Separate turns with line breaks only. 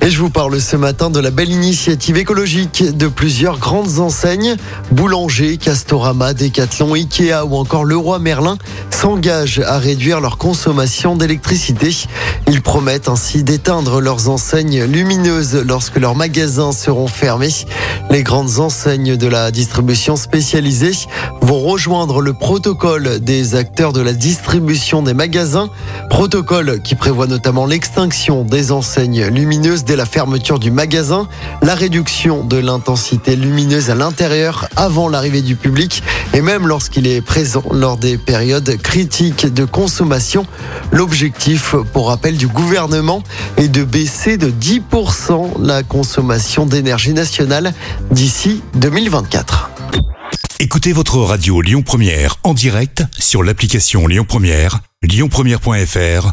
Et je vous parle ce matin de la belle initiative écologique de plusieurs grandes enseignes. Boulanger, Castorama, Decathlon, Ikea ou encore Leroy Merlin s'engagent à réduire leur consommation d'électricité. Ils promettent ainsi d'éteindre leurs enseignes lumineuses lorsque leurs magasins seront fermés. Les grandes enseignes de la distribution spécialisée vont rejoindre le protocole des acteurs de la distribution des magasins. Protocole qui prévoit notamment l'extinction des enseignes lumineuses dès la fermeture du magasin, la réduction de l'intensité lumineuse à l'intérieur avant l'arrivée du public et même lorsqu'il est présent lors des périodes critiques de consommation. L'objectif, pour rappel du gouvernement, est de baisser de 10% la consommation d'énergie nationale d'ici 2024.
Écoutez votre radio Lyon Première en direct sur l'application Lyon Première, lyonpremière.fr